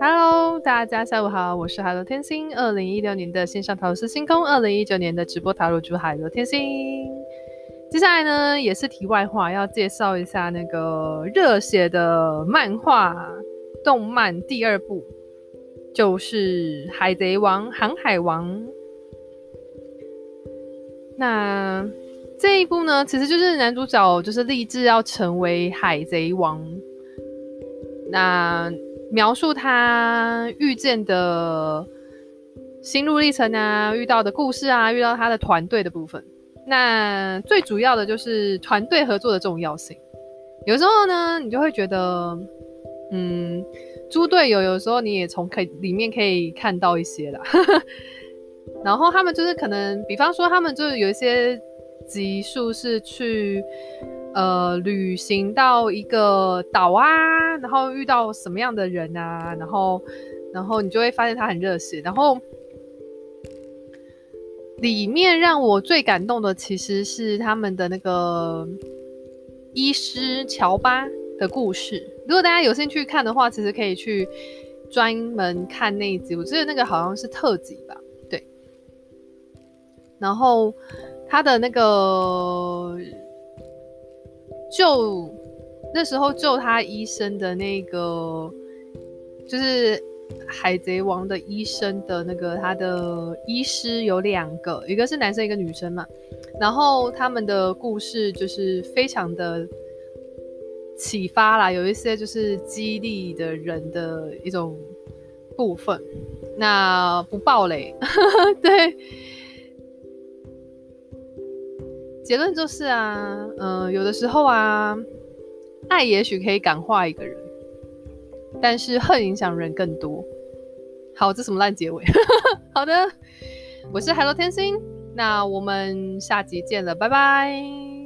Hello，大家下午好，我是海螺天星。二零一六年的线上塔罗师星空，二零一九年的直播塔罗主海螺天星。接下来呢，也是题外话，要介绍一下那个热血的漫画动漫第二部，就是《海贼王》《航海王》。那这一部呢，其实就是男主角就是立志要成为海贼王。那描述他遇见的心路历程啊，遇到的故事啊，遇到他的团队的部分。那最主要的就是团队合作的重要性。有时候呢，你就会觉得，嗯，猪队友有时候你也从可以里面可以看到一些啦。然后他们就是可能，比方说他们就是有一些集数是去。呃，旅行到一个岛啊，然后遇到什么样的人啊，然后，然后你就会发现他很热血。然后里面让我最感动的其实是他们的那个医师乔巴的故事。如果大家有兴趣看的话，其实可以去专门看那一集。我记得那个好像是特辑吧，对。然后他的那个。救那时候救他医生的那个，就是海贼王的医生的那个他的医师有两个，一个是男生，一个女生嘛。然后他们的故事就是非常的启发啦，有一些就是激励的人的一种部分。那不爆雷，对。结论就是啊，嗯、有的时候啊，爱也许可以感化一个人，但是恨影响人更多。好，这什么烂结尾？好的，我是 Hello 天星，那我们下集见了，拜拜。